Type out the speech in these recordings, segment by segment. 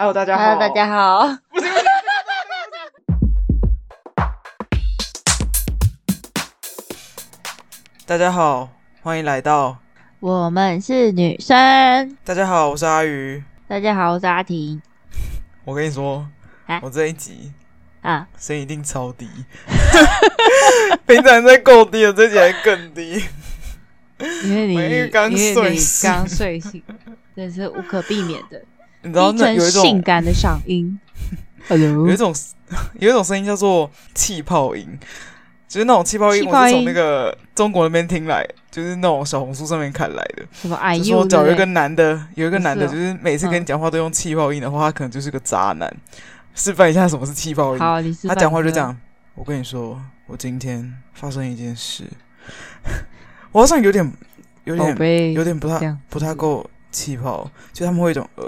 Hello，大家好。Hello，大家好。大家好，欢迎来到我们是女生。大家好，我是阿鱼。大家好，我是阿婷。我跟你说，啊、我这一集啊，声音一定超低。平常在够低了，这集还更低。因为你 因为刚睡醒，刚睡醒，这是无可避免的。你知道那有一种性感的嗓音有一种有一种声音叫做气泡音。就是那种气泡音，我是从那个中国那边听来，就是那种小红书上面看来的。什么？哎呦，说找一个男的，有一个男的，就是每次跟你讲话都用气泡音的话，他可能就是个渣男。示范一下什么是气泡音。好，你示范。他讲话就这样。我跟你说，我今天发生一件事，我好像有点、有点、有点不太、不太够气泡，就他们会有一种呃。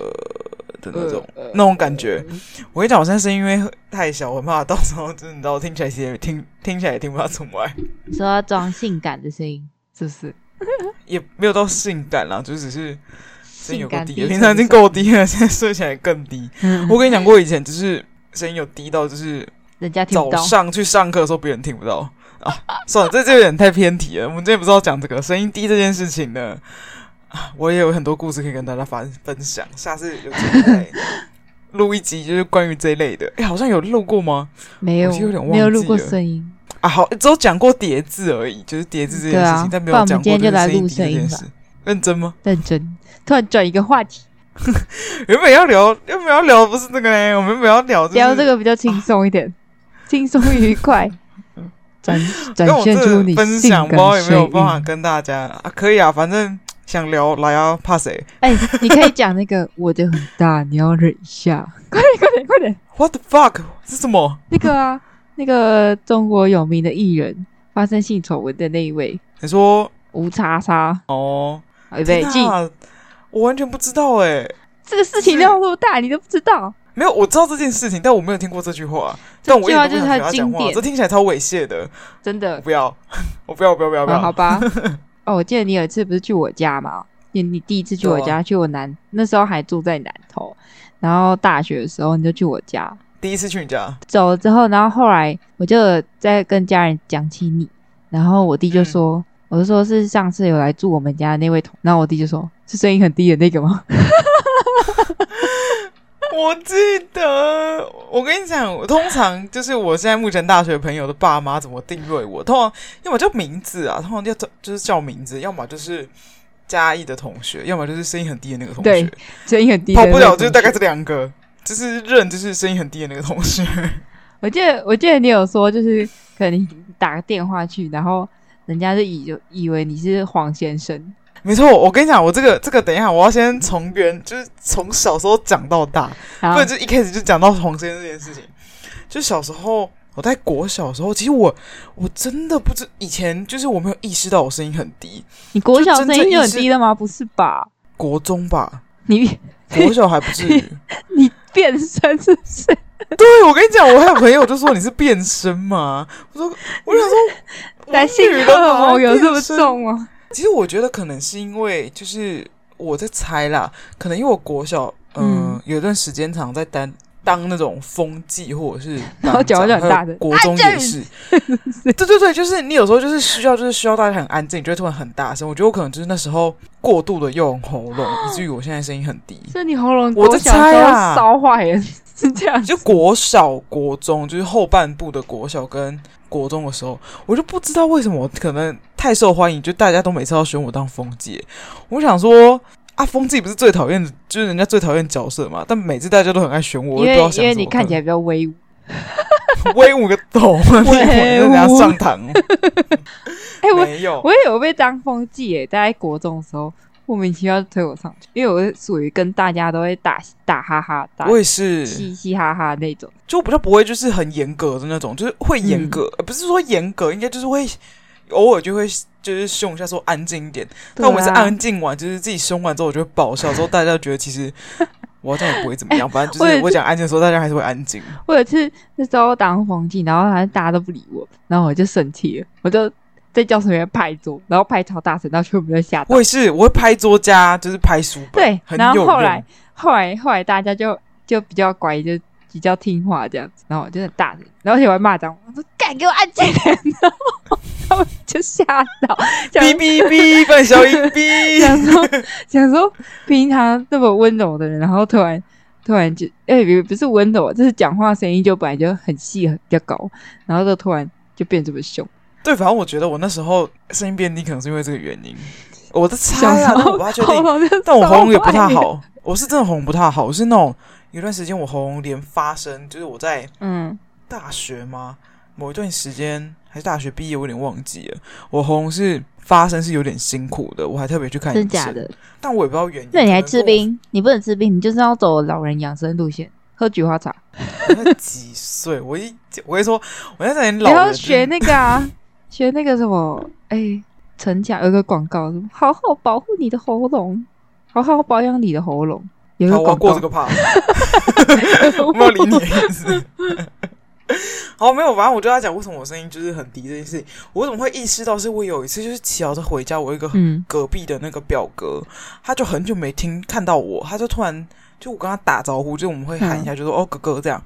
的那种、呃、那种感觉，呃、我跟你讲，我现在声音因为太小，我很怕到时候就是你知道，听起来也 听听起来也听不到出来。你说要装性感的声音，是不是？也没有到性感啦，就只是声音有够低，低，平常已经够低了，现在说起来更低。我跟你讲过，以前就是声音有低到就是人家听不到。早上去上课的时候，别人听不到啊。算了，这就有点太偏题了。我们今天不是要讲这个声音低这件事情呢。我也有很多故事可以跟大家分分享，下次有机会录一集，就是关于这一类的。哎、欸，好像有录过吗？没有，有点没有录过声音啊。好，只有讲过叠字而已，就是叠字这件事情，啊、但没有讲过就来录声音这件事。认真吗？认真。突然转一个话题，原本要聊，原本要聊不是那个嘞？我们原本要聊、就是、聊这个比较轻松一点，轻松、啊、愉快。展展现出你分享，不知道有没有办法跟大家啊？可以啊，反正。想聊来啊，怕谁？哎、欸，你可以讲那个我的很大，你要忍一下。快点，快点，快点！What the fuck？是什么？那个啊，那个中国有名的艺人发生性丑闻的那一位。你说吴叉叉？哦，预备进。我完全不知道哎、欸，这个事情量那么大，你都不知道？没有，我知道这件事情，但我没有听过这句话。这句话就是他经典，这听起来超猥亵的，真的。不要，我不要，不要，不要，不要。好吧。哦，我记得你有一次不是去我家吗？你你第一次去我家，啊、去我南那时候还住在南头，然后大学的时候你就去我家。第一次去你家，走了之后，然后后来我就在跟家人讲起你，然后我弟就说，嗯、我就说是上次有来住我们家的那位同，然后我弟就说，是声音很低的那个吗？我记得，我跟你讲，我通常就是我现在目前大学朋友的爸妈怎么定位我，通常要么叫名字啊，通常叫就是叫名字，要么就是嘉义的同学，要么就是声音很低的那个同学，对，声音很低，跑不了，就是大概这两个，就是认就是声音很低的那个同学。我记得，我记得你有说，就是可能你打个电话去，然后人家就以就以为你是黄先生。没错，我跟你讲，我这个这个，等一下，我要先从原，就是从小时候讲到大，不然就一开始就讲到黄先生这件事情。就小时候，我在国小的时候，其实我我真的不知以前就是我没有意识到我声音很低。你国小声音就很低了吗？不是吧？国中吧？你国小还不至于？你，你变声是不是？对，我跟你讲，我还有朋友就说你是变声嘛。我说，我想说，男性荷尔蒙有这么重吗？其实我觉得可能是因为，就是我在猜啦，可能因为我国小，呃、嗯，有一段时间常在当当那种风纪，或者是 然后讲话就很大的，国中也是，对对对，就是你有时候就是需要，就是需要大家很安静，就会突然很大声。我觉得我可能就是那时候过度的用喉咙，以至于我现在声音很低。所以你喉咙，我在猜啊，烧坏了是这样。就国小、国中，就是后半部的国小跟。国中的时候，我就不知道为什么我可能太受欢迎，就大家都每次要选我当风纪。我想说，啊，风纪不是最讨厌，就是人家最讨厌角色嘛。但每次大家都很爱选我，因为我不知道因为你看起来比较威武，威武个头，威武，人家上堂。哎、欸，没有，我也有被当风纪诶，在国中的时候。莫名其妙就推我上去，因为我是属于跟大家都会打打哈哈，打我也是嘻嘻哈哈那种，就比较不会就是很严格的那种，就是会严格，嗯、不是说严格，应该就是会偶尔就会就是凶一下说安静一点。但我们是安静完，就是自己凶完之后，我就会爆笑，之后大家觉得其实 我好像也不会怎么样，反正就是我讲安静的时候，大家还是会安静。我有一次那时候当黄金，然后好像大家都不理我，然后我就生气了，我就。在教室里面拍桌，然后拍超大声，然后全部人吓到。我也是，我会拍桌加就是拍书本。对，然后后来后来后来大家就就比较乖，就比较听话这样子。然后我就很大声，然后而且我还骂脏，我说敢给我安静点，然后他们就吓到，哔哔哔，范小英哔，想说想说平常那么温柔的人，然后突然突然就哎，不是温柔，就是讲话声音就本来就很细很比较高，然后就突然就变这么凶。对，反正我觉得我那时候声音变低，可能是因为这个原因。我的猜啊，但我不太确定。但我喉咙也不太好，我是真的喉咙不太好。我是那种有段时间我喉咙连发声，就是我在嗯大学吗？某一段时间还是大学毕业，我有点忘记了。我喉咙是发声是有点辛苦的，我还特别去看医生。真假的？但我也不知道原因。那你还吃冰？你不能吃冰，你就是要走老人养生路线，喝菊花茶。我几岁？我一我跟你说，我在这里老人。你要学那个啊？学那个什么？哎、欸。陈甲有个广告，好好保护你的喉咙，好好保养你的喉咙。有个广告，我过这个怕，我没有理你的意思。好，没有，反正我就要讲为什么我声音就是很低这件事情。我怎么会意识到？是我有一次就是骑车回家，我一个隔壁的那个表哥，嗯、他就很久没听看到我，他就突然就我跟他打招呼，就我们会喊一下，就说、嗯、哦哥哥这样，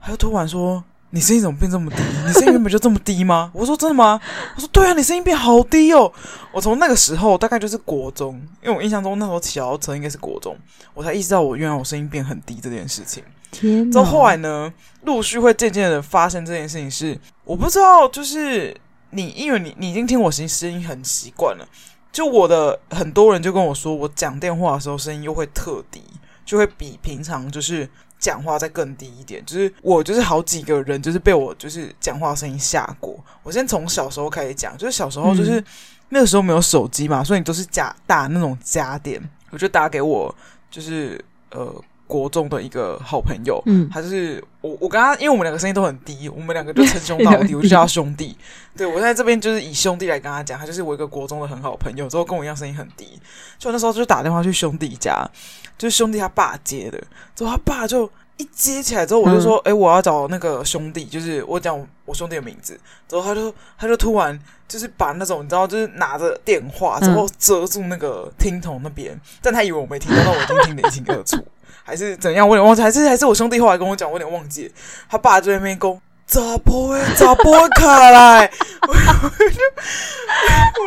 他就突然说。你声音怎么变这么低？你声音原本就这么低吗？我说真的吗？我说对啊，你声音变好低哦。我从那个时候大概就是国中，因为我印象中那时候骑脚踏车应该是国中，我才意识到我原来我声音变很低这件事情。天哪！之后后来呢，陆续会渐渐的发生这件事情是，我不知道，就是你因为你你已经听我声声音很习惯了，就我的很多人就跟我说，我讲电话的时候声音又会特低，就会比平常就是。讲话再更低一点，就是我就是好几个人就是被我就是讲话声音吓过。我先从小时候开始讲，就是小时候就是、嗯、那个时候没有手机嘛，所以你都是假打那种家电。我就打给我就是呃国中的一个好朋友，嗯，他就是我我跟他，因为我们两个声音都很低，我们两个就称兄 道弟，我就叫他兄弟。对，我在这边就是以兄弟来跟他讲，他就是我一个国中的很好朋友，之后跟我一样声音很低，就那时候就打电话去兄弟家。就是兄弟他爸接的，之后他爸就一接起来之后，我就说：“哎、嗯欸，我要找那个兄弟。”就是我讲我兄弟的名字，之后他就他就突然就是把那种你知道，就是拿着电话之后遮住那个听筒那边，嗯、但他以为我没听到，但我已经听得一清二楚，还是怎样？我有点忘记，还是还是我兄弟后来跟我讲，我有点忘记。他爸就在那边讲。咋播诶？咋播卡来？我就我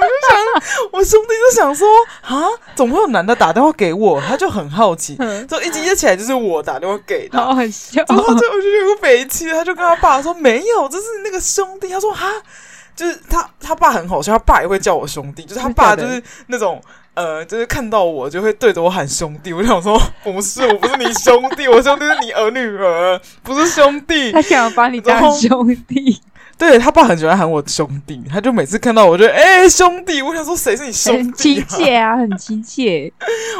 就想，我兄弟就想说啊，怎么会有男的打电话给我？他就很好奇，就一接起来就是我打电话给他，很笑。然后就我就有个北七，他就跟他爸说没有，这是那个兄弟。他说哈，就是他他爸很好笑，他爸也会叫我兄弟，就是他爸就是那种。呃，就是看到我就会对着我喊兄弟，我想说不是，我不是你兄弟，我兄弟是你儿女儿，不是兄弟。他想要把你当兄弟，对他爸很喜欢喊我兄弟，他就每次看到我就哎、欸、兄弟，我想说谁是你兄弟、啊？亲切啊，很亲切。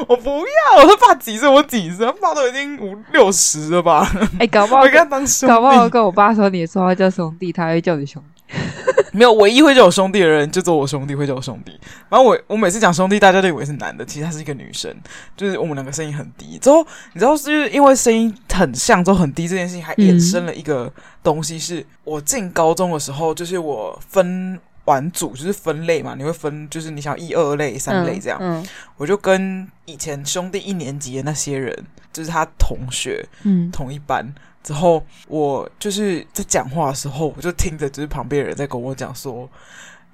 我不要，他爸几岁？我几岁？他爸都已经五六十了吧？哎、欸，搞不好我跟他当兄弟，搞不好跟我爸说你说话叫兄弟，他会叫你兄弟。没有，唯一会叫我兄弟的人，就做我兄弟会叫我兄弟。然后我我每次讲兄弟，大家都以为是男的，其实他是一个女生。就是我们两个声音很低，之后你知道，就是因为声音很像，之后很低这件事情，还衍生了一个东西，是我进高中的时候，就是我分完组，就是分类嘛，你会分，就是你想一二类、三类这样。嗯，嗯我就跟以前兄弟一年级的那些人，就是他同学，嗯，同一班。之后，我就是在讲话的时候，我就听着，就是旁边的人在跟我讲说：“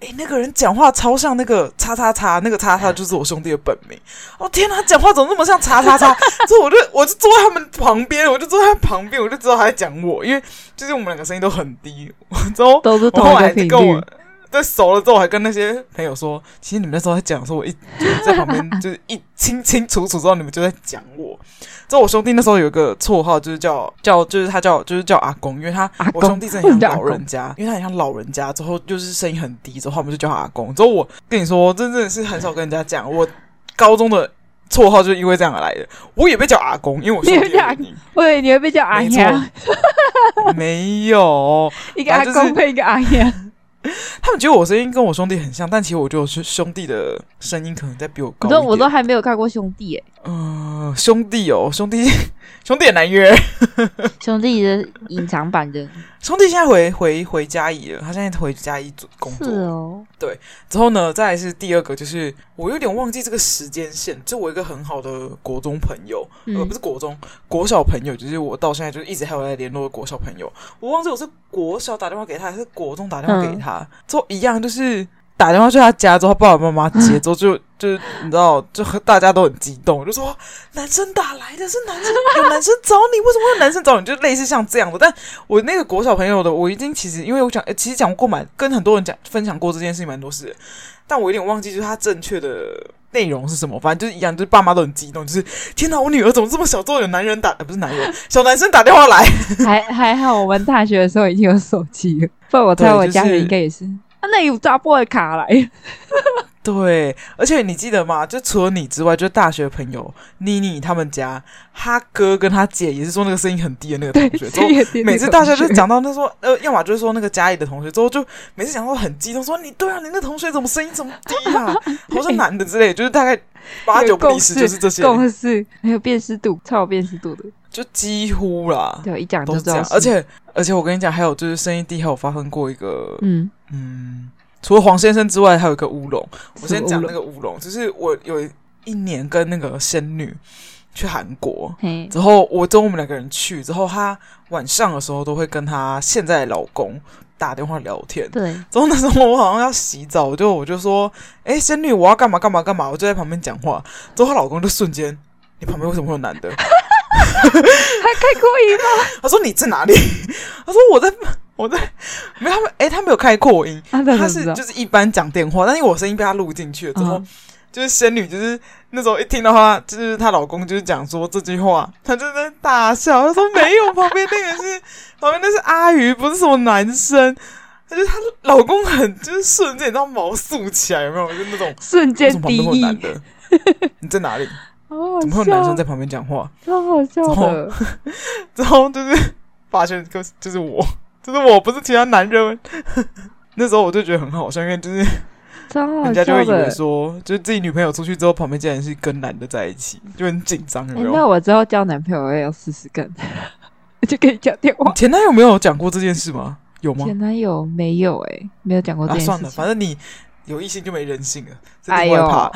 诶，那个人讲话超像那个叉叉叉，那个叉叉 就是我兄弟的本名。”哦天哪，他讲话怎么那么像叉叉叉？之后我就我就坐在他们旁边，我就坐在他旁边，我就知道他在讲我，因为就是我们两个声音都很低。之后都是同一个频率。在熟了之后，还跟那些朋友说：“其实你们那时候在讲，说我一就在旁边，就是一清清楚楚知道你们就在讲我。”之后我兄弟那时候有一个绰号，就是叫叫，就是他叫就是叫阿公，因为他我兄弟真的很像老人家，因为他很像老人家。之后就是声音很低，之后我们就叫他阿公。之后我跟你说，真正的是很少跟人家讲，我高中的绰号就是因为这样而来的。我也被叫阿公，因为我兄弟阿公，对，你会被叫阿娘？没有，一个阿公配一个阿娘。他们觉得我声音跟我兄弟很像，但其实我觉得我是兄弟的声音可能在比我高。我都我都还没有看过兄弟诶。嗯、呃，兄弟哦，兄弟，兄弟也难约。兄弟的隐藏版的兄弟现在回回回家义了，他现在回家义做工作。是哦，对。之后呢，再来是第二个，就是我有点忘记这个时间线。就我一个很好的国中朋友，嗯、呃，不是国中，国小朋友，就是我到现在就是一直还有在联络的国小朋友。我忘记我是国小打电话给他，还是国中打电话给他，嗯、之后一样就是。打电话去他家之后，爸爸妈妈接之后就就你知道，就大家都很激动，就说男生打来的是男生，有男生找你，为什么男生找你？就类似像这样的。但我那个国小朋友的，我已经其实因为我讲，其实讲过蛮跟很多人讲分享过这件事情蛮多事，但我有点忘记，就是他正确的内容是什么。反正就是一样，就是爸妈都很激动，就是天哪，我女儿怎么这么小，就有男人打，呃，不是男人，小男生打电话来。还还好，我们大学的时候已经有手机了，不然我猜我家里应该也是。那有扎波的卡来，对，而且你记得吗？就除了你之外，就大学朋友妮妮他们家，他哥跟他姐也是说那个声音很低的那个同学。之后每次大家就讲到他说，呃，要么就是说那个家里的同学，之后就每次讲到很激动，说你对啊，你那同学怎么声音这么低啊？好像男的之类，就是大概八九不离十就是这些。共识还有辨识度，超有辨识度的，就几乎啦。对，一讲都是这样。而且而且我跟你讲，还有就是声音低，还有发生过一个，嗯。嗯，除了黄先生之外，还有一个乌龙。我先讲那个乌龙，就是我有一年跟那个仙女去韩国，之后我跟我们两个人去之后，她晚上的时候都会跟她现在的老公打电话聊天。对，之后那时候我好像要洗澡，我就我就说：“哎，仙女，我要干嘛干嘛干嘛。”我就在旁边讲话，之后她老公就瞬间：“你旁边为什么会有男的？” 还开扩音吗？他说：“你在哪里？”他说：“我在。”我在没有他们，哎、欸，他没有开扩音，啊、他是就是一般讲电话，但是我声音被他录进去了之后，嗯、就是仙女，就是那时候一听到她，就是她老公就是讲说这句话，她就在大笑，她说没有，旁边那个是旁边那是阿鱼，不是什么男生，她就她老公很就是瞬间你知道毛竖起来，有没有？就那种瞬间第的，你在哪里？怎么会有男生在旁边讲话？超好笑的，然 后就是发现就是就是我。就是我不是其他男人，那时候我就觉得很好笑，因为就是人家就会以为说，就是自己女朋友出去之后，旁边竟然是跟男的在一起，就很紧张。有没有？那我之后交男朋友我也要试试看，我 就跟你讲电话。前男友没有讲过这件事吗？有吗？前男友没有哎、欸，没有讲过这件事、啊。算了，反正你有异性就没人性了。哎呦，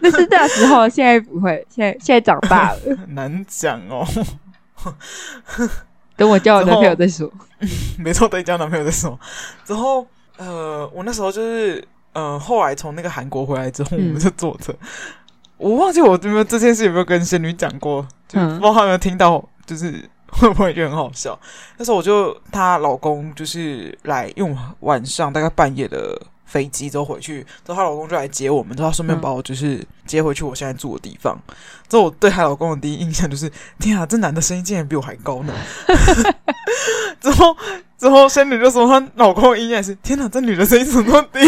那是那时候，现在不会，现在现在长大了，难讲哦。等我交我男朋友再说。没错，等你交男朋友再说。之后，呃，我那时候就是，呃，后来从那个韩国回来之后，我们就坐车。嗯、我忘记我有没有这件事有没有跟仙女讲过，就不知道她有没有听到，就是会不会觉得很好笑。那时候我就她老公就是来用晚上大概半夜的。飞机之后回去，之后她老公就来接我们，之后顺便把我就是接回去我现在住的地方。之后我对她老公的第一印象就是，天啊，这男的声音竟然比我还高呢！之后之后仙女就说她老公的印象是，天哪，这女的声音怎么那么低？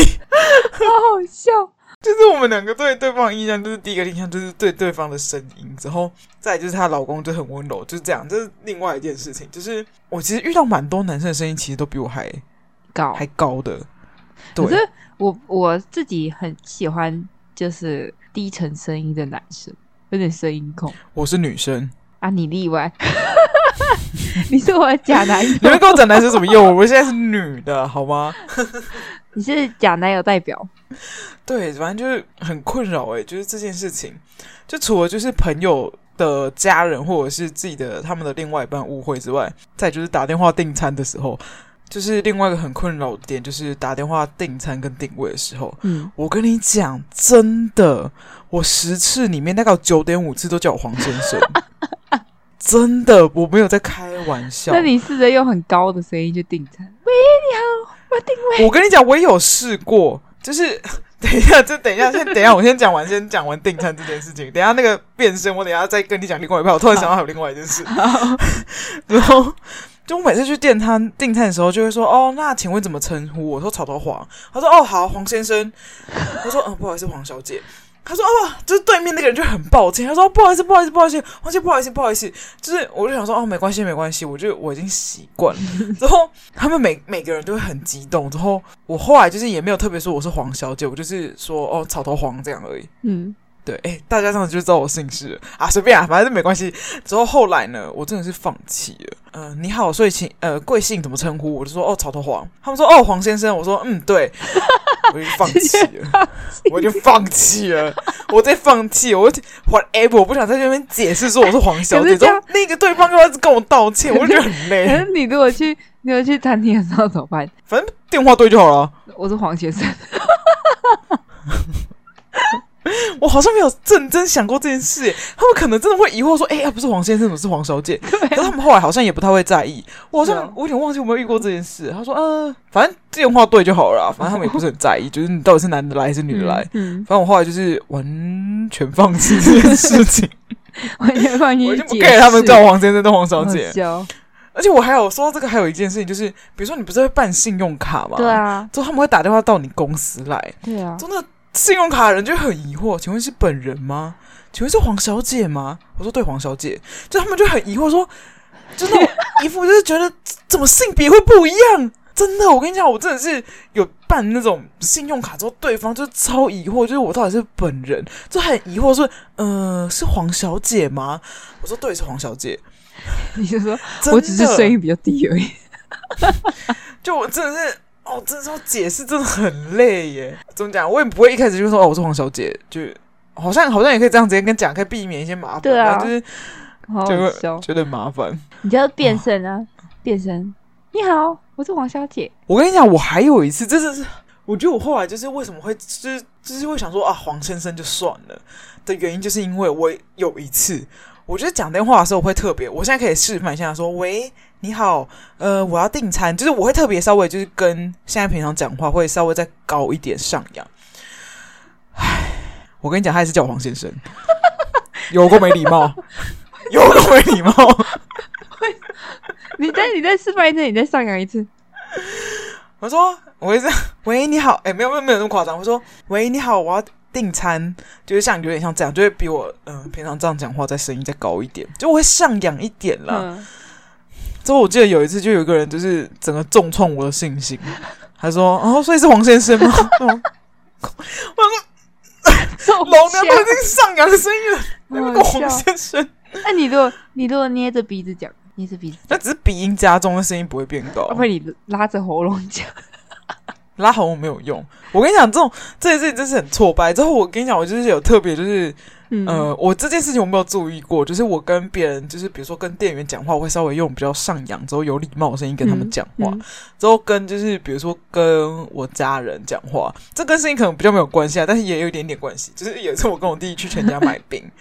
好好笑。就是我们两个对对方的印象，就是第一个印象就是对对方的声音，之后再就是她老公就很温柔，就是这样。这是另外一件事情，就是我其实遇到蛮多男生的声音，其实都比我还高，还高的。可是我我自己很喜欢就是低沉声音的男生，有点声音控。我是女生啊，你例外。你是我的假男友，你们跟我讲男生什么用？我现在是女的，好吗？你是假男友代表。对，反正就是很困扰哎，就是这件事情，就除了就是朋友的家人或者是自己的他们的另外一半误会之外，再就是打电话订餐的时候。就是另外一个很困扰的点，就是打电话订餐跟定位的时候，嗯，我跟你讲，真的，我十次里面大概有九点五次都叫我黄先生，真的，我没有在开玩笑。那你试着用很高的声音去订餐，喂，你好，我要定位。我跟你讲，我也有试过，就是 等一下，就等一下，先等一下，我先讲完，先讲完订餐这件事情。等一下那个变身，我等一下再跟你讲另外一半。我突然想到还有另外一件事，然后。就我每次去电餐订餐的时候，就会说：“哦，那请问怎么称呼？”我说：“草头黄。”他说：“哦，好，黄先生。”我说：“嗯，不好意思，黄小姐。”他说：“哦，就是对面那个人就很抱歉。”他说：“不好意思，不好意思，不好意思，黄姐，不好意思，不好意思。”就是我就想说：“哦，没关系，没关系。”我就我已经习惯了。之后他们每每个人都会很激动。之后我后来就是也没有特别说我是黄小姐，我就是说：“哦，草头黄这样而已。”嗯。对，哎、欸，大家这样子就知道我姓氏了啊，随便啊，反正没关系。之后后来呢，我真的是放弃了。嗯、呃，你好，所以请呃贵姓怎么称呼？我就说哦，草头黄。他们说哦，黄先生。我说嗯，对，我已经放弃了，我已经放弃了，我在放弃，我 whatever，我不想在这边解释说我是黄小姐。那个对方又要跟我道歉，我就觉得很累。可是你如果去，你如果去餐厅的时候怎么办？反正电话对就好了。我是黄先生。我好像没有认真想过这件事，他们可能真的会疑惑说：“哎、欸，呀，不是黄先生，怎么是黄小姐？”可是他们后来好像也不太会在意。我好像我有点忘记有没有遇过这件事。他说：“嗯，反正电话对就好了。”反正他们也不是很在意，就是你到底是男的来还是女的来。嗯，反正我后来就是完全放弃这件事情，完全放弃，我就不给他们叫黄先生、叫黄小姐。而且我还有说到这个，还有一件事情，就是比如说你不是会办信用卡吗？对啊，之后他们会打电话到你公司来。对啊，真的。信用卡的人就很疑惑，请问是本人吗？请问是黄小姐吗？我说对，黄小姐。就他们就很疑惑说，就那种一副就是觉得怎么性别会不一样？真的，我跟你讲，我真的是有办那种信用卡之后，对方就超疑惑，就是我到底是本人，就很疑惑说，呃，是黄小姐吗？我说对，是黄小姐。你就说我只是声音比较低而已。就我真的是。哦，这时候解释真的很累耶。怎么讲？我也不会一开始就说哦，我是黄小姐，就好像好像也可以这样直接跟讲，可以避免一些麻烦。对啊，就是就会觉得麻烦。你就要变身啊，哦、变身。你好，我是黄小姐。我跟你讲，我还有一次，这是我觉得我后来就是为什么会就是就是会想说啊，黄先生就算了的原因，就是因为我有一次。我觉得讲电话的时候我会特别，我现在可以示范一下，说：“喂，你好，呃，我要订餐。”就是我会特别稍微就是跟现在平常讲话会稍微再高一点上扬。唉，我跟你讲，他也是叫我黄先生，有够没礼貌，有够没礼貌。你再你再示范一次，你再上扬一次。我说：“我会这样，喂，你好。”哎，没有没有没有那么夸张。我说：“喂，你好，我要。”订餐就是像有点像这样，就会比我嗯、呃、平常这样讲话，再声音再高一点，就我会上扬一点了。嗯、之后我记得有一次，就有一个人就是整个重创我的信心，他说：“哦，所以是黄先生吗？”我说：“老娘都已经上扬的声音了，那个黄先生。”那你如果你如果捏着鼻子讲，捏着鼻子，那只是鼻音加重，的声音不会变高。会你拉着喉咙讲。拉红没有用，我跟你讲，这种这件事情真是很挫败。之后我跟你讲，我就是有特别，就是、嗯、呃，我这件事情我没有注意过，就是我跟别人，就是比如说跟店员讲话，我会稍微用比较上扬、之后有礼貌的声音跟他们讲话。嗯嗯、之后跟就是比如说跟我家人讲话，这跟声音可能比较没有关系啊，但是也有一点点关系。就是有一次我跟我弟弟去全家买冰。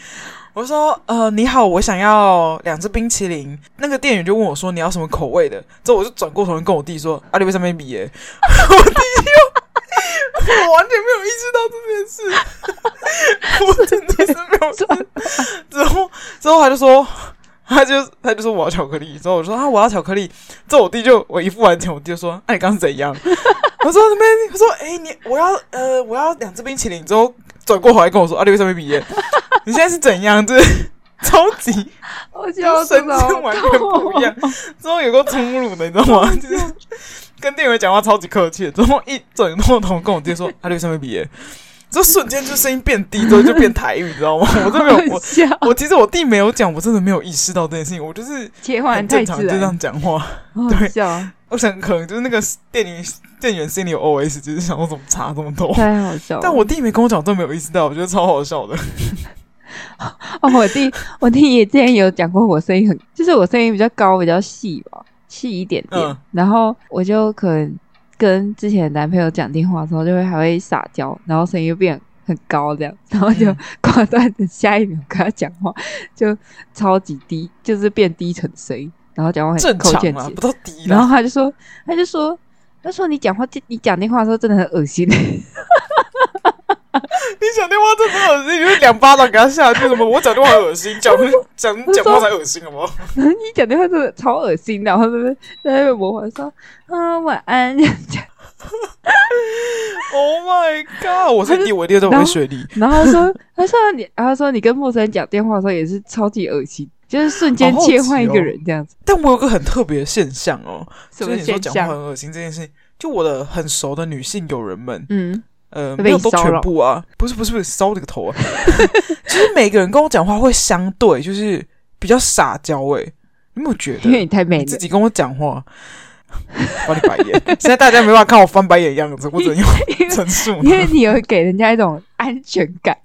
我说：“呃，你好，我想要两只冰淇淋。”那个店员就问我说：“你要什么口味的？”之后我就转过头跟我弟说：“阿里为什么比耶？” 我弟又，我完全没有意识到这件事，我真的是没有。之后，之后他就说，他就他就说我要巧克力。之后我说：“啊，我要巧克力。”之后我弟就我一付完钱，我弟就说：“哎、你刚是怎样？” 我说：“那边。”他说：“哎、你我要呃，我要两只冰淇淋。”之后转过头来跟我说：“阿里为什么没比耶？”你现在是怎样？就是 超级，神经完全不一样。之后有个粗鲁的，你知道吗？就是跟店员讲话超级客气。之后一转过头跟我弟说：“他六上面毕业。”这瞬间就声音变低，之后就变台语，你知道吗？我真没有，我我其实我弟没有讲，我真的没有意识到这件事情。我就是切换正常就这样讲话。对，我想可能就是那个店员店员心里有 OS，就是想我怎么差这么多，太好笑。但我弟没跟我讲，都没有意识到，我觉得超好笑的。哦，我弟，我弟也之前有讲过，我声音很，就是我声音比较高，比较细吧，细一点点。嗯、然后我就可能跟之前的男朋友讲电话的时候，就会还会撒娇，然后声音又变很高这样，然后就 挂断的下一秒跟他讲话就超级低，就是变低沉声音，然后讲话很口欠不都低。然后他就说，他就说，他说你讲话，你讲电话的时候真的很恶心。你讲电话真的很恶心，你会两巴掌给他下去什么？我讲电话很恶心，讲 讲讲话才恶心好不好？你讲电话真的超恶心的，然后在那在那模仿说啊晚安。Oh my god！我是第，我弟在我水里。然后他说他说你，然后说你跟陌生人讲电话的时候也是超级恶心，就是瞬间切换一个人这样子。哦、但我有个很特别的现象哦，什么现象？就是你说讲话很恶心这件事情，就我的很熟的女性友人们，嗯。呃，没有都全部啊，不是不是不是烧这个头啊，就是每个人跟我讲话会相对就是比较撒娇哎，你有没有觉得？因为你太美了，自己跟我讲话，翻你白眼。现在大家没办法看我翻白眼的样子，我只能用陈述。因为你有给人家一种安全感。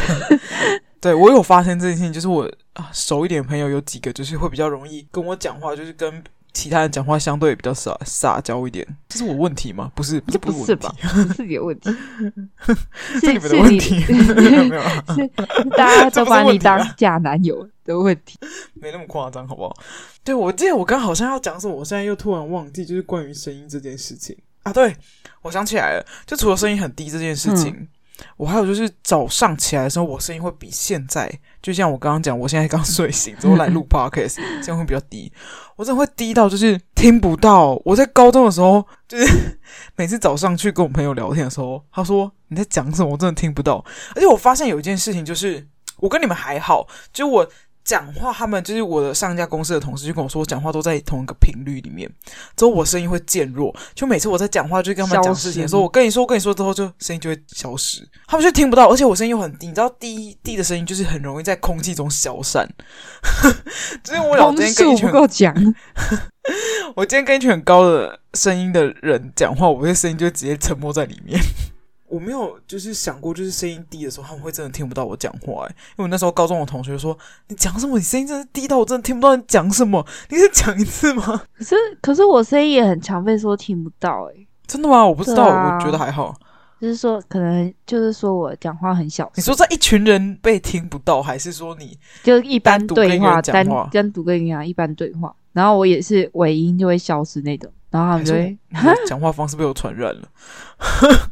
对，我有发现这件事情，就是我啊熟一点的朋友有几个，就是会比较容易跟我讲话，就是跟。其他人讲话相对比较撒撒娇一点，这是我问题吗？不是，这不是，不是吧？不是你的问题，是你们的问题。没有，是大家都把你当假男友的问题，没那么夸张，好不好？对，我记得我刚好像要讲什么，我现在又突然忘记，就是关于声音这件事情啊。对，我想起来了，就除了声音很低这件事情。嗯我还有就是早上起来的时候，我声音会比现在，就像我刚刚讲，我现在刚睡醒之后来录 podcast，这样会比较低。我真的会低到就是听不到。我在高中的时候，就是 每次早上去跟我朋友聊天的时候，他说你在讲什么，我真的听不到。而且我发现有一件事情，就是我跟你们还好，就我。讲话，他们就是我的上一家公司的同事，就跟我说，我讲话都在同一个频率里面，之后我声音会渐弱，就每次我在讲话，就跟他们讲事情的时候，我跟你说，我跟你说之后，就声音就会消失，他们就听不到，而且我声音又很低，你知道低低的声音就是很容易在空气中消散。就是我老今天跟一群，我今天跟一群很高的声音的人讲话，我的声音就直接沉默在里面。我没有就是想过，就是声音低的时候，他们会真的听不到我讲话诶，因为我那时候高中的同学说：“你讲什么？你声音真的低到我真的听不到你讲什么。”你是讲一次吗？可是可是我声音也很常被说听不到诶。真的吗？我不知道，啊、我觉得还好。就是说，可能就是说我讲话很小声。你说在一群人被听不到，还是说你就一般对话单单独跟人家一般对话，然后我也是尾音就会消失那种。然后他们就会 讲话方式被我传染了。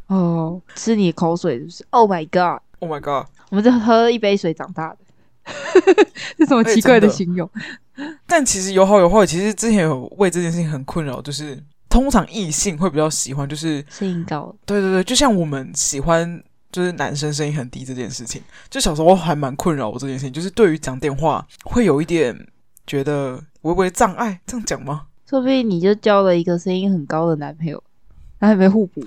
哦，吃你口水是不是？Oh my god！Oh my god！我们是喝一杯水长大的，这什么奇怪的形容？欸、但其实有好有坏。其实之前有为这件事情很困扰，就是通常异性会比较喜欢，就是声音高。对对对，就像我们喜欢就是男生声音很低这件事情，就小时候还蛮困扰我这件事情，就是对于讲电话会有一点觉得微微障碍，这样讲吗？说不定你就交了一个声音很高的男朋友，他还没互补。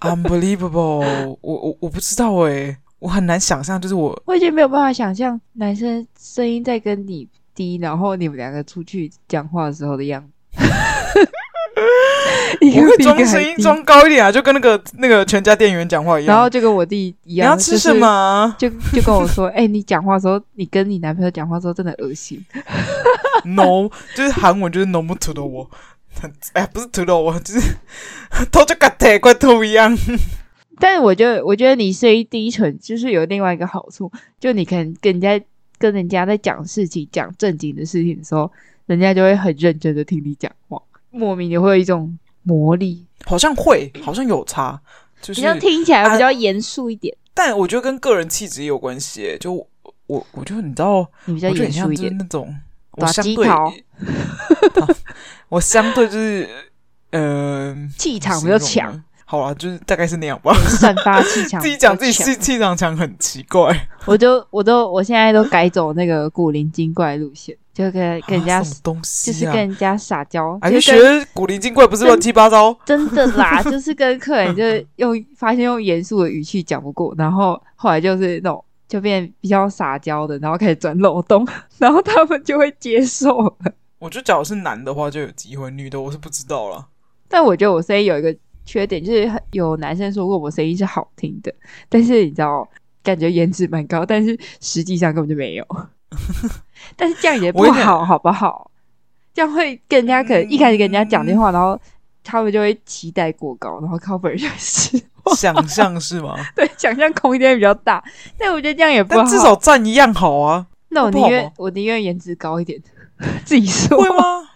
Unbelievable！我我我不知道哎、欸，我很难想象，就是我我已经没有办法想象男生声音在跟你低，然后你们两个出去讲话的时候的样子。我会装声音装高一点啊，就跟那个那个全家店员讲话一样。然后就跟我弟一样，你要吃什么？就是、就就跟我说，哎、欸，你讲话的时候，你跟你男朋友讲话的时候真的恶心。No，就是韩文就是 no more to the wall，哎，不是 to the wall，就是头就跟铁罐头一样。但是我觉得，我觉得你声音低沉，就是有另外一个好处，就你可能跟人家跟人家在讲事情、讲正经的事情的时候，人家就会很认真的听你讲话，莫名的会有一种魔力，好像会，好像有差，就是比较听起来比较严肃一点。但我觉得跟个人气质也有关系，就我，我觉得你知道，你比较严肃一点那种。我相对，啊、我相对就是，呃，气场比较强。好啊，就是大概是那样吧。散发气场，自己讲自己气气场强很奇怪。我就我都我现在都改走那个古灵精怪路线，就跟跟人家就是跟人家撒娇。还是学古灵精怪，不是乱七八糟？真的啦，就是跟客人就是用发现用严肃的语气讲不过，然后后来就是那种。就变比较撒娇的，然后开始钻漏洞，然后他们就会接受了。我觉得，假如是男的话就有机会，女的我是不知道了。但我觉得我声音有一个缺点，就是有男生说过我声音是好听的，但是你知道，感觉颜值蛮高，但是实际上根本就没有。但是这样也不好，好不好？这样会跟人家可能一开始跟人家讲电话，嗯、然后他们就会期待过高，然后 cover 就是想象是吗？对，想象空间比较大，但我觉得这样也不好。至少站一样好啊。那我宁愿我宁愿颜值高一点，自己说会吗？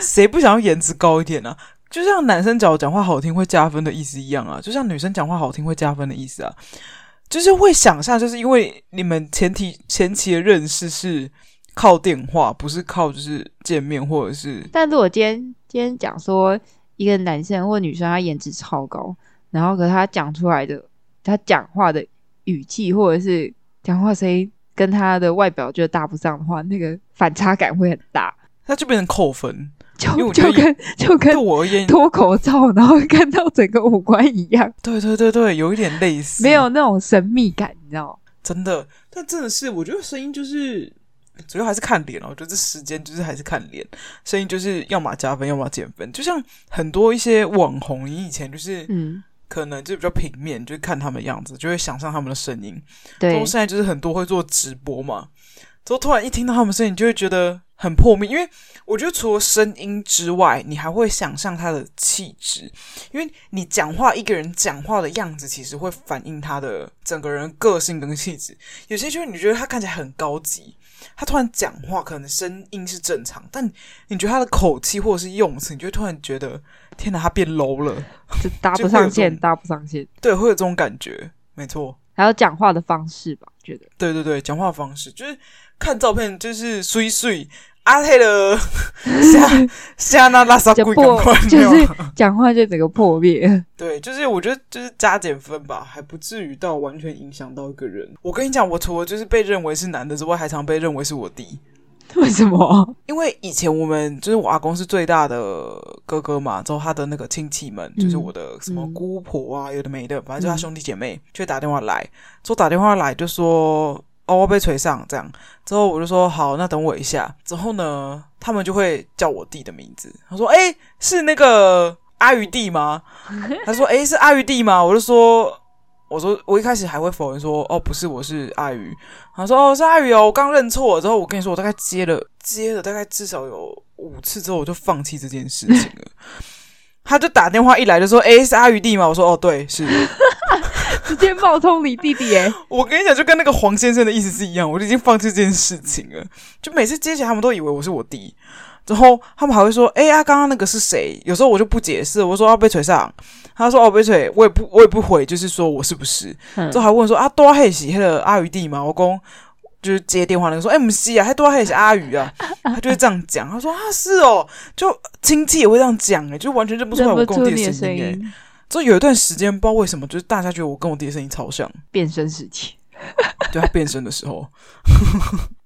谁不想要颜值高一点呢、啊？就像男生讲讲话好听会加分的意思一样啊，就像女生讲话好听会加分的意思啊，就是会想象，就是因为你们前提前期的认识是靠电话，不是靠就是见面或者是。但是我今天今天讲说一个男生或女生他颜值超高。然后，可他讲出来的，他讲话的语气或者是讲话声音跟他的外表就搭不上的话，那个反差感会很大。他就变成扣分，就就跟就跟我而言脱口罩然后看到整个五官一样。对对对对，有一点类似，没有那种神秘感，你知道？真的，但真的是，我觉得声音就是主要还是看脸哦。我觉得这时间就是还是看脸，声音就是要么加分，要么减分。就像很多一些网红，你以前就是嗯。可能就比较平面，就看他们的样子，就会想象他们的声音。对，然后现在就是很多会做直播嘛，之后突然一听到他们声音，就会觉得很破灭。因为我觉得除了声音之外，你还会想象他的气质，因为你讲话一个人讲话的样子，其实会反映他的整个人个性跟气质。有些就是你觉得他看起来很高级。他突然讲话，可能声音是正常，但你觉得他的口气或者是用词，你就会突然觉得，天哪，他变 low 了，就搭不上线，搭不上线。对，会有这种感觉，没错。还有讲话的方式吧，觉得。对对对，讲话的方式就是看照片，就是水水。阿黑的下下那拉萨 鬼赶快，就是讲话就整个破灭。对，就是我觉得就是加减分吧，还不至于到完全影响到一个人。我跟你讲，我除了就是被认为是男的之外，还常被认为是我弟。为什么？因为以前我们就是我阿公是最大的哥哥嘛，之后他的那个亲戚们，嗯、就是我的什么姑婆啊，嗯、有的没的，反正就他兄弟姐妹，就会打电话来，就打电话来就说。哦，我被锤上，这样之后我就说好，那等我一下。之后呢，他们就会叫我弟的名字。他说：“哎，是那个阿鱼弟吗？”他说：“哎，是阿鱼弟吗？”我就说：“我说我一开始还会否认说，哦，不是，我是阿鱼。”他说：“哦，是阿鱼哦，我刚认错了。”之后我跟你说，我大概接了接了大概至少有五次之后，我就放弃这件事情了。他就打电话一来就说：“哎，是阿鱼弟吗？”我说：“哦，对，是。”直接冒充你弟弟哎！我跟你讲，就跟那个黄先生的意思是一样，我就已经放弃这件事情了。就每次接起来，他们都以为我是我弟，之后他们还会说：“哎呀，刚刚那个是谁？”有时候我就不解释，我说：“要被锤上。”他说：“哦，被锤。”我也不，我也不回，就是说我是不是？之后还问说：“啊，多黑喜黑的阿鱼弟吗？”我公就是接电话那个说：“M C 啊，还多还是阿宇啊。”他就会这样讲。他说：“啊，是哦，就亲戚也会这样讲哎，就完全认不出来我跟我弟的声音哎。”就有一段时间，不知道为什么，就是大家觉得我跟我弟的声音超像。变声时期，对他变声的时候，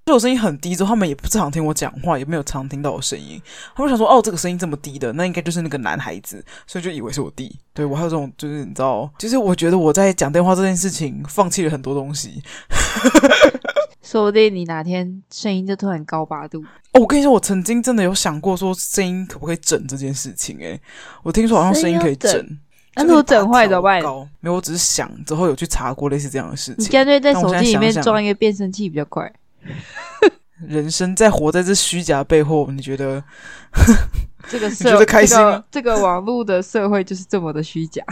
就我声音很低，之后他们也不常听我讲话，也没有常听到我声音。他们想说，哦，这个声音这么低的，那应该就是那个男孩子，所以就以为是我弟。对我还有这种，就是你知道，就是我觉得我在讲电话这件事情，放弃了很多东西。说不定你哪天声音就突然高八度。哦，我跟你说，我曾经真的有想过说声音可不可以整这件事情。诶，我听说好像声音可以整。那如果整坏怎么办？没有，我只是想之后有去查过类似这样的事情。你干脆在手机里面装一个变声器比较快。人生在活在这虚假背后，你觉得 这个社 你觉得开心吗？这个、这个网络的社会就是这么的虚假。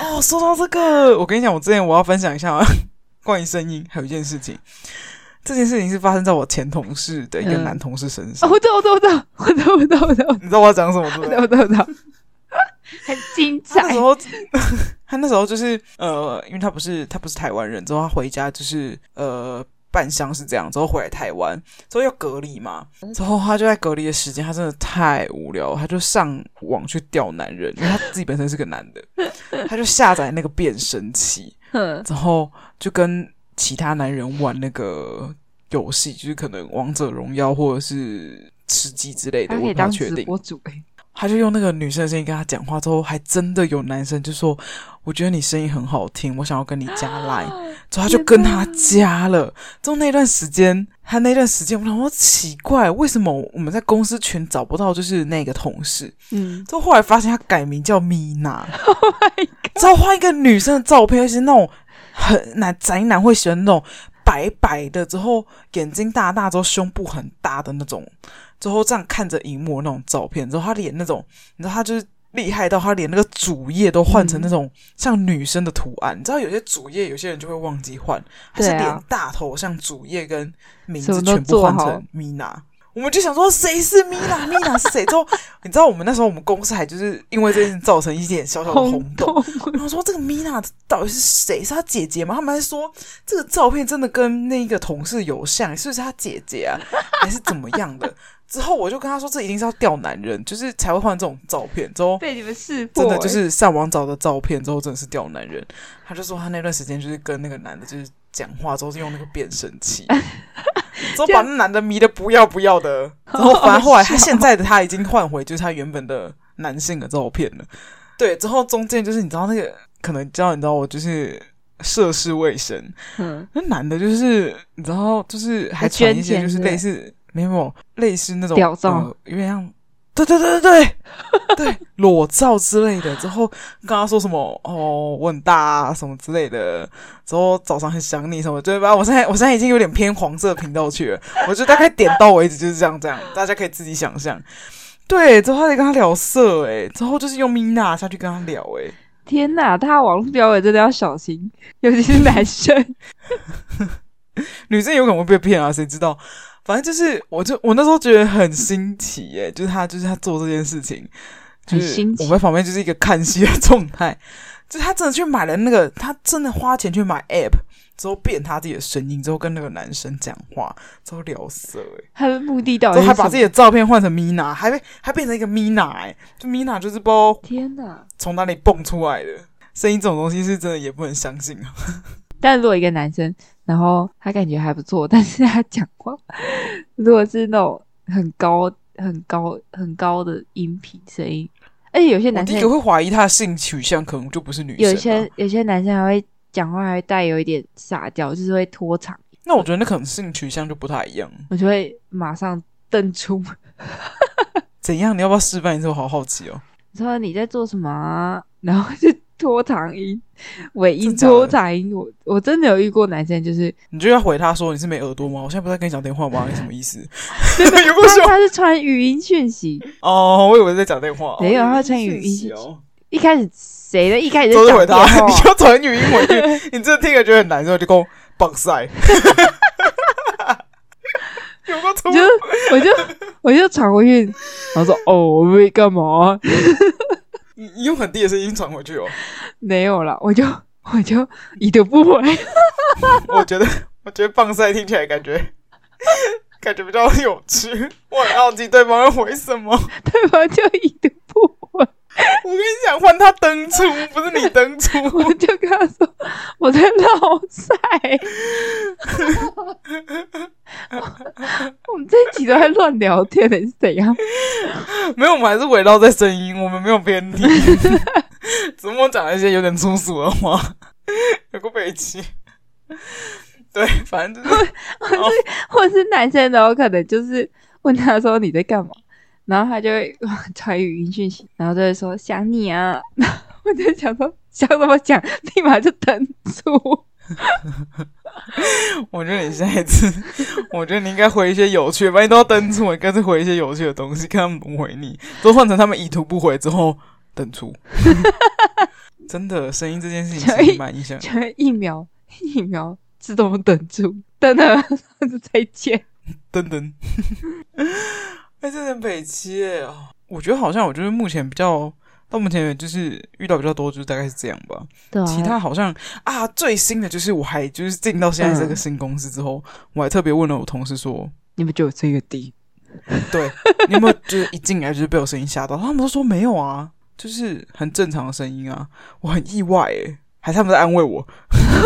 哦，说到这个，我跟你讲，我之前我要分享一下关于声音，还有一件事情。这件事情是发生在我前同事的一个男同事身上。我知道，我知道，我知道，我知道，我知道。你知道我要讲什么？我知道，我知道，我知道。很精彩。他那时候，他那时候就是呃，因为他不是他不是台湾人，之后他回家就是呃半箱是这样，之后回来台湾，之后要隔离嘛，之后他就在隔离的时间，他真的太无聊，他就上网去钓男人，因为他自己本身是个男的，他就下载那个变声器，之后就跟其他男人玩那个游戏，就是可能王者荣耀或者是吃鸡之类的，我不太确定。他就用那个女生的声音跟他讲话，之后还真的有男生就说：“我觉得你声音很好听，我想要跟你加 Line。” 之后他就跟他加了。之后那段时间，他那段时间，我想说奇怪，为什么我们在公司群找不到就是那个同事？嗯，之后后来发现他改名叫米娜。Oh！之后换一个女生的照片，而且那种很男宅男会喜欢那种白白的，之后眼睛大大，之后胸部很大的那种。之后这样看着荧幕那种照片，之后他脸那种，你知道他就是厉害到他连那个主页都换成那种像女生的图案。嗯、你知道有些主页有些人就会忘记换，还是连大头像主页跟名字全部换成米娜。我们就想说谁是米娜？米娜是谁？之后你知道我们那时候我们公司还就是因为这件事造成一点小小的轰动。然后说这个米娜到底是谁？是他姐姐吗？他们还说这个照片真的跟那个同事有像，是不是他姐姐啊？还是怎么样的？之后我就跟他说，这一定是要钓男人，就是才会换这种照片。之后被你们识破，真的就是上网找的照片，之后真的是钓男人。他就说他那段时间就是跟那个男的，就是讲话之后是用那个变声器。之后把那男的迷得不要不要的，然后反正后来他现在的他已经换回就是他原本的男性的照片了。对，之后中间就是你知道那个可能知道你知道我就是涉世未深，嗯，那男的就是你知道就是还传一些就是类似没有类似那种屌照，有点像。对对对对对 对，裸照之类的。之后跟他说什么哦，我很大啊，什么之类的。之后早上很想你什么，对吧？我现在我现在已经有点偏黄色频道去了。我就大概点到为止，就是这样这样，大家可以自己想象。对，之后他得跟他聊色，哎，之后就是用 Mina 下去跟他聊，哎，天哪，他网络标也真的要小心，尤其是男生，女生有可能会被骗啊，谁知道？反正就是，我就我那时候觉得很新奇耶，就是他就是他做这件事情，就是我在旁边就是一个看戏的状态，就他真的去买了那个，他真的花钱去买 app 之后变他自己的声音，之后跟那个男生讲话，之后聊色，哎，他的目的到底，还把自己的照片换成 Mina，还被还变成一个 Mina，哎，就 Mina 就是不知道天哪，从哪里蹦出来的。声音，这种东西是真的也不能相信啊。但如果一个男生。然后他感觉还不错，但是他讲话 如果是那种很高、很高、很高的音频声音，而且有些男生也会怀疑他的性取向可能就不是女生、啊。有些有些男生还会讲话还会带有一点撒娇，就是会拖长。那我觉得那可能性取向就不太一样。我就会马上瞪出。怎样？你要不要示范一次？我好好奇哦。你说你在做什么、啊？然后就。拖长音，尾音拖长音，我我真的有遇过男生，就是你就要回他说，你是没耳朵吗？我现在不在跟你讲电话吗？你什么意思？有没有他他是传语音讯息哦，我以为在讲电话，没有，他传语音讯息。一开始谁的？一开始都是回他，你就传语音回去，你这听了觉得很难受，就跟我棒塞。有个错，就我就我就传回去，然后说哦，我没干嘛。你用很低的声音传回去哦？没有了，我就 我就已读不回。我觉得我觉得棒赛听起来感觉 感觉比较有趣。我很好奇对方要回什么，对方就已读不回。我跟你讲，换他登出，不是你登出。我就跟他说我在捞赛。我们这一集都在乱聊天，是怎样？没有，我们还是围绕在声音，我们没有偏题。只是我讲了一些有点粗俗的话，有个北齐。对，反正就是，或是或是男生的，我可能就是问他说你在干嘛，然后他就会 传语音讯息，然后就会说想你啊。我就想说想怎么讲，立马就等出。我觉得你下一次，我觉得你应该回一些有趣的，反正都要登出，你干脆回一些有趣的东西，看他们不回你，都换成他们已读不回之后登出。真的，声音这件事情是蛮影响，就一秒一秒自动等出，等等，再见，噔噔。哎，这很北七哎啊，我觉得好像，我觉得目前比较。到目前就是遇到比较多，就是大概是这样吧。对，其他好像啊，最新的就是我还就是进到现在这个新公司之后，嗯、我还特别问了我同事说：“你们觉得我这个低？”对，你有没有就是一进来就是被我声音吓到？他们都说没有啊，就是很正常的声音啊。我很意外诶，还是他们在安慰我？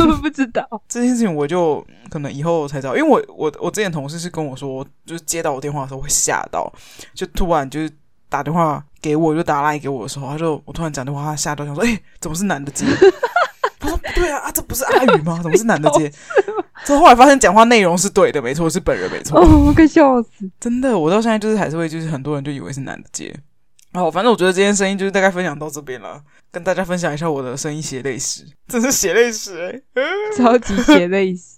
不知道这件事情，我就可能以后才知道，因为我我我之前同事是跟我说，就是接到我电话的时候会吓到，就突然就是。打电话给我，就打来给我的时候，他就我突然讲电话，他吓到，想说：“哎、欸，怎么是男的接？” 他说：“不对啊，啊，这不是阿宇吗？怎么是男的接？” 之后后来发现讲话内容是对的，没错，是本人没错。哦，我快笑死！真的，我到现在就是还是会，就是很多人就以为是男的接。哦，反正我觉得今天声音就是大概分享到这边了，跟大家分享一下我的声音血泪史，真是血泪史哎、欸，超级血泪史。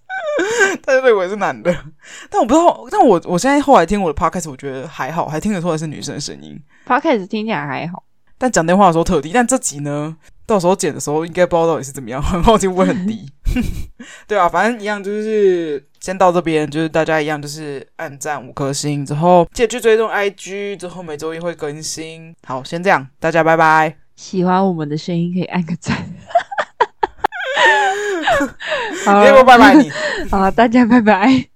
大家都以为是男的，但我不知道。但我我现在后来听我的 podcast，我觉得还好，还听得出来是女生的声音。podcast 听起来还好，但讲电话的时候特低。但这集呢，到时候剪的时候应该不知道到底是怎么样，很好奇会不会很低。对啊，反正一样，就是先到这边，就是大家一样，就是按赞五颗星之后，记得去追踪 IG，之后每周一会更新。好，先这样，大家拜拜。喜欢我们的声音可以按个赞。好，拜拜你。好，大家拜拜。